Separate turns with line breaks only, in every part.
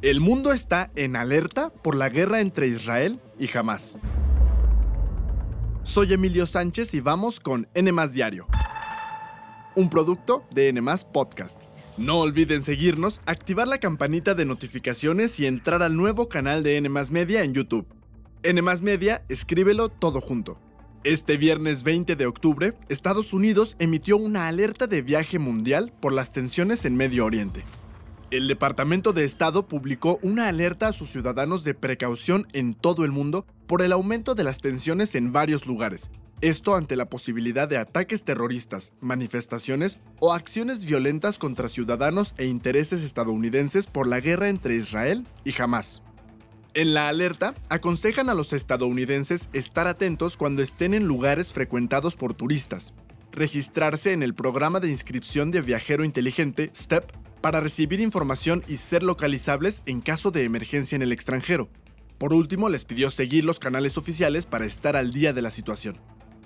El mundo está en alerta por la guerra entre Israel y Hamas. Soy Emilio Sánchez y vamos con N Diario, un producto de N Podcast. No olviden seguirnos, activar la campanita de notificaciones y entrar al nuevo canal de N Media en YouTube. N Media, escríbelo todo junto. Este viernes 20 de octubre, Estados Unidos emitió una alerta de viaje mundial por las tensiones en Medio Oriente. El Departamento de Estado publicó una alerta a sus ciudadanos de precaución en todo el mundo por el aumento de las tensiones en varios lugares. Esto ante la posibilidad de ataques terroristas, manifestaciones o acciones violentas contra ciudadanos e intereses estadounidenses por la guerra entre Israel y Hamas. En la alerta, aconsejan a los estadounidenses estar atentos cuando estén en lugares frecuentados por turistas, registrarse en el programa de inscripción de viajero inteligente STEP para recibir información y ser localizables en caso de emergencia en el extranjero. Por último, les pidió seguir los canales oficiales para estar al día de la situación.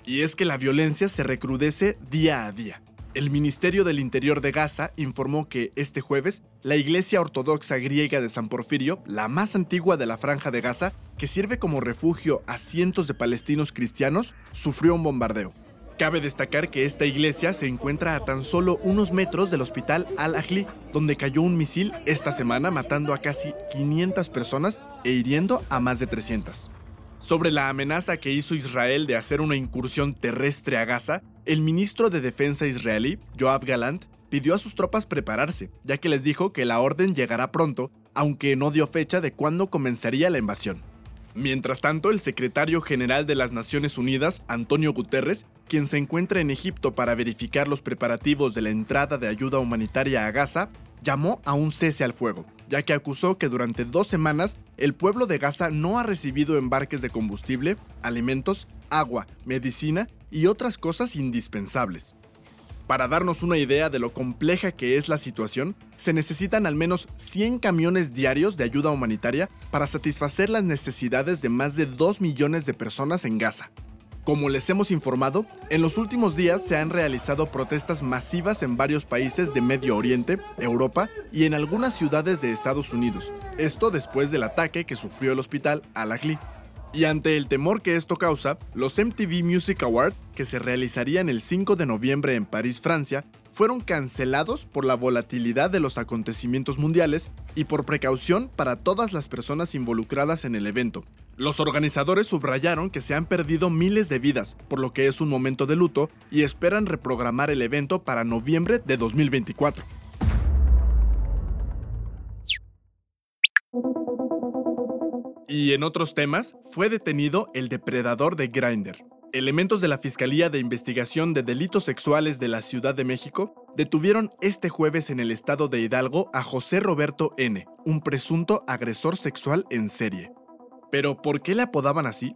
Y es que la violencia se recrudece día a día. El Ministerio del Interior de Gaza informó que este jueves la Iglesia Ortodoxa Griega de San Porfirio, la más antigua de la franja de Gaza, que sirve como refugio a cientos de palestinos cristianos, sufrió un bombardeo. Cabe destacar que esta iglesia se encuentra a tan solo unos metros del hospital Al-Ahli, donde cayó un misil esta semana matando a casi 500 personas e hiriendo a más de 300. Sobre la amenaza que hizo Israel de hacer una incursión terrestre a Gaza, el ministro de Defensa israelí, Joab Galant, pidió a sus tropas prepararse, ya que les dijo que la orden llegará pronto, aunque no dio fecha de cuándo comenzaría la invasión. Mientras tanto, el secretario general de las Naciones Unidas, Antonio Guterres, quien se encuentra en Egipto para verificar los preparativos de la entrada de ayuda humanitaria a Gaza, llamó a un cese al fuego, ya que acusó que durante dos semanas el pueblo de Gaza no ha recibido embarques de combustible, alimentos, agua, medicina y otras cosas indispensables. Para darnos una idea de lo compleja que es la situación, se necesitan al menos 100 camiones diarios de ayuda humanitaria para satisfacer las necesidades de más de 2 millones de personas en Gaza. Como les hemos informado, en los últimos días se han realizado protestas masivas en varios países de Medio Oriente, Europa y en algunas ciudades de Estados Unidos. Esto después del ataque que sufrió el hospital Al-Ahli. Y ante el temor que esto causa, los MTV Music Awards, que se realizarían el 5 de noviembre en París, Francia, fueron cancelados por la volatilidad de los acontecimientos mundiales y por precaución para todas las personas involucradas en el evento. Los organizadores subrayaron que se han perdido miles de vidas, por lo que es un momento de luto y esperan reprogramar el evento para noviembre de 2024. Y en otros temas, fue detenido el depredador de Grindr. Elementos de la Fiscalía de Investigación de Delitos Sexuales de la Ciudad de México detuvieron este jueves en el estado de Hidalgo a José Roberto N., un presunto agresor sexual en serie. Pero ¿por qué le apodaban así?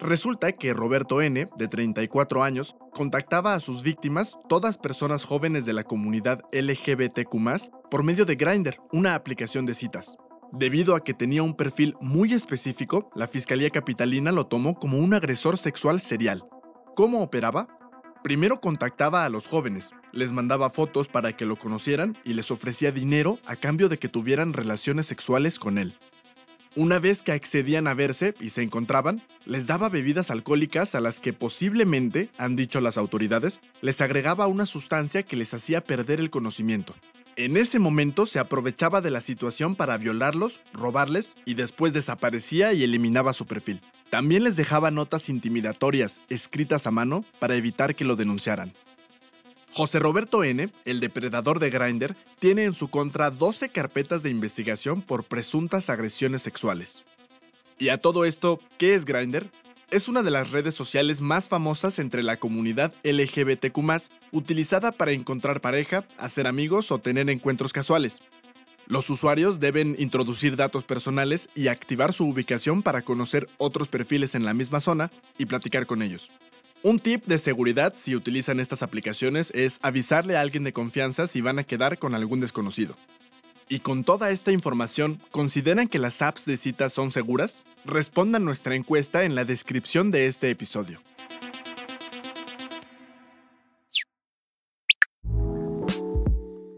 Resulta que Roberto N., de 34 años, contactaba a sus víctimas, todas personas jóvenes de la comunidad LGBTQ, por medio de Grindr, una aplicación de citas. Debido a que tenía un perfil muy específico, la Fiscalía Capitalina lo tomó como un agresor sexual serial. ¿Cómo operaba? Primero contactaba a los jóvenes, les mandaba fotos para que lo conocieran y les ofrecía dinero a cambio de que tuvieran relaciones sexuales con él. Una vez que accedían a verse y se encontraban, les daba bebidas alcohólicas a las que posiblemente, han dicho las autoridades, les agregaba una sustancia que les hacía perder el conocimiento. En ese momento se aprovechaba de la situación para violarlos, robarles y después desaparecía y eliminaba su perfil. También les dejaba notas intimidatorias escritas a mano para evitar que lo denunciaran. José Roberto N., el depredador de Grindr, tiene en su contra 12 carpetas de investigación por presuntas agresiones sexuales. Y a todo esto, ¿qué es Grindr? Es una de las redes sociales más famosas entre la comunidad LGBTQ, utilizada para encontrar pareja, hacer amigos o tener encuentros casuales. Los usuarios deben introducir datos personales y activar su ubicación para conocer otros perfiles en la misma zona y platicar con ellos. Un tip de seguridad si utilizan estas aplicaciones es avisarle a alguien de confianza si van a quedar con algún desconocido. Y con toda esta información, ¿consideran que las apps de citas son seguras? Respondan nuestra encuesta en la descripción de este episodio.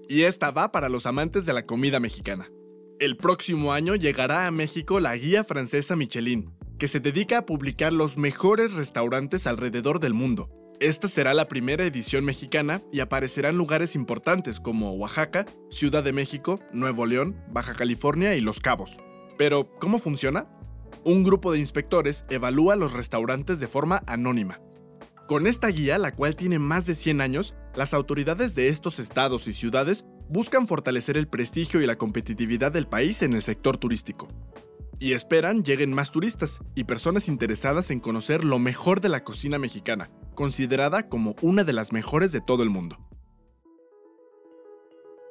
Y esta va para los amantes de la comida mexicana. El próximo año llegará a México la guía francesa Michelin, que se dedica a publicar los mejores restaurantes alrededor del mundo. Esta será la primera edición mexicana y aparecerán lugares importantes como Oaxaca, Ciudad de México, Nuevo León, Baja California y Los Cabos. Pero, ¿cómo funciona? Un grupo de inspectores evalúa los restaurantes de forma anónima. Con esta guía, la cual tiene más de 100 años, las autoridades de estos estados y ciudades buscan fortalecer el prestigio y la competitividad del país en el sector turístico y esperan lleguen más turistas y personas interesadas en conocer lo mejor de la cocina mexicana, considerada como una de las mejores de todo el mundo.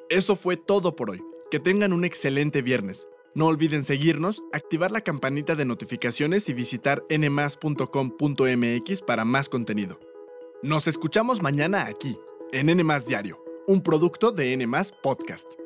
Eso fue todo por hoy. Que tengan un excelente viernes. No olviden seguirnos, activar la campanita de notificaciones y visitar nmas.com.mx para más contenido. Nos escuchamos mañana aquí, en NMAS Diario, un producto de NMAS Podcast.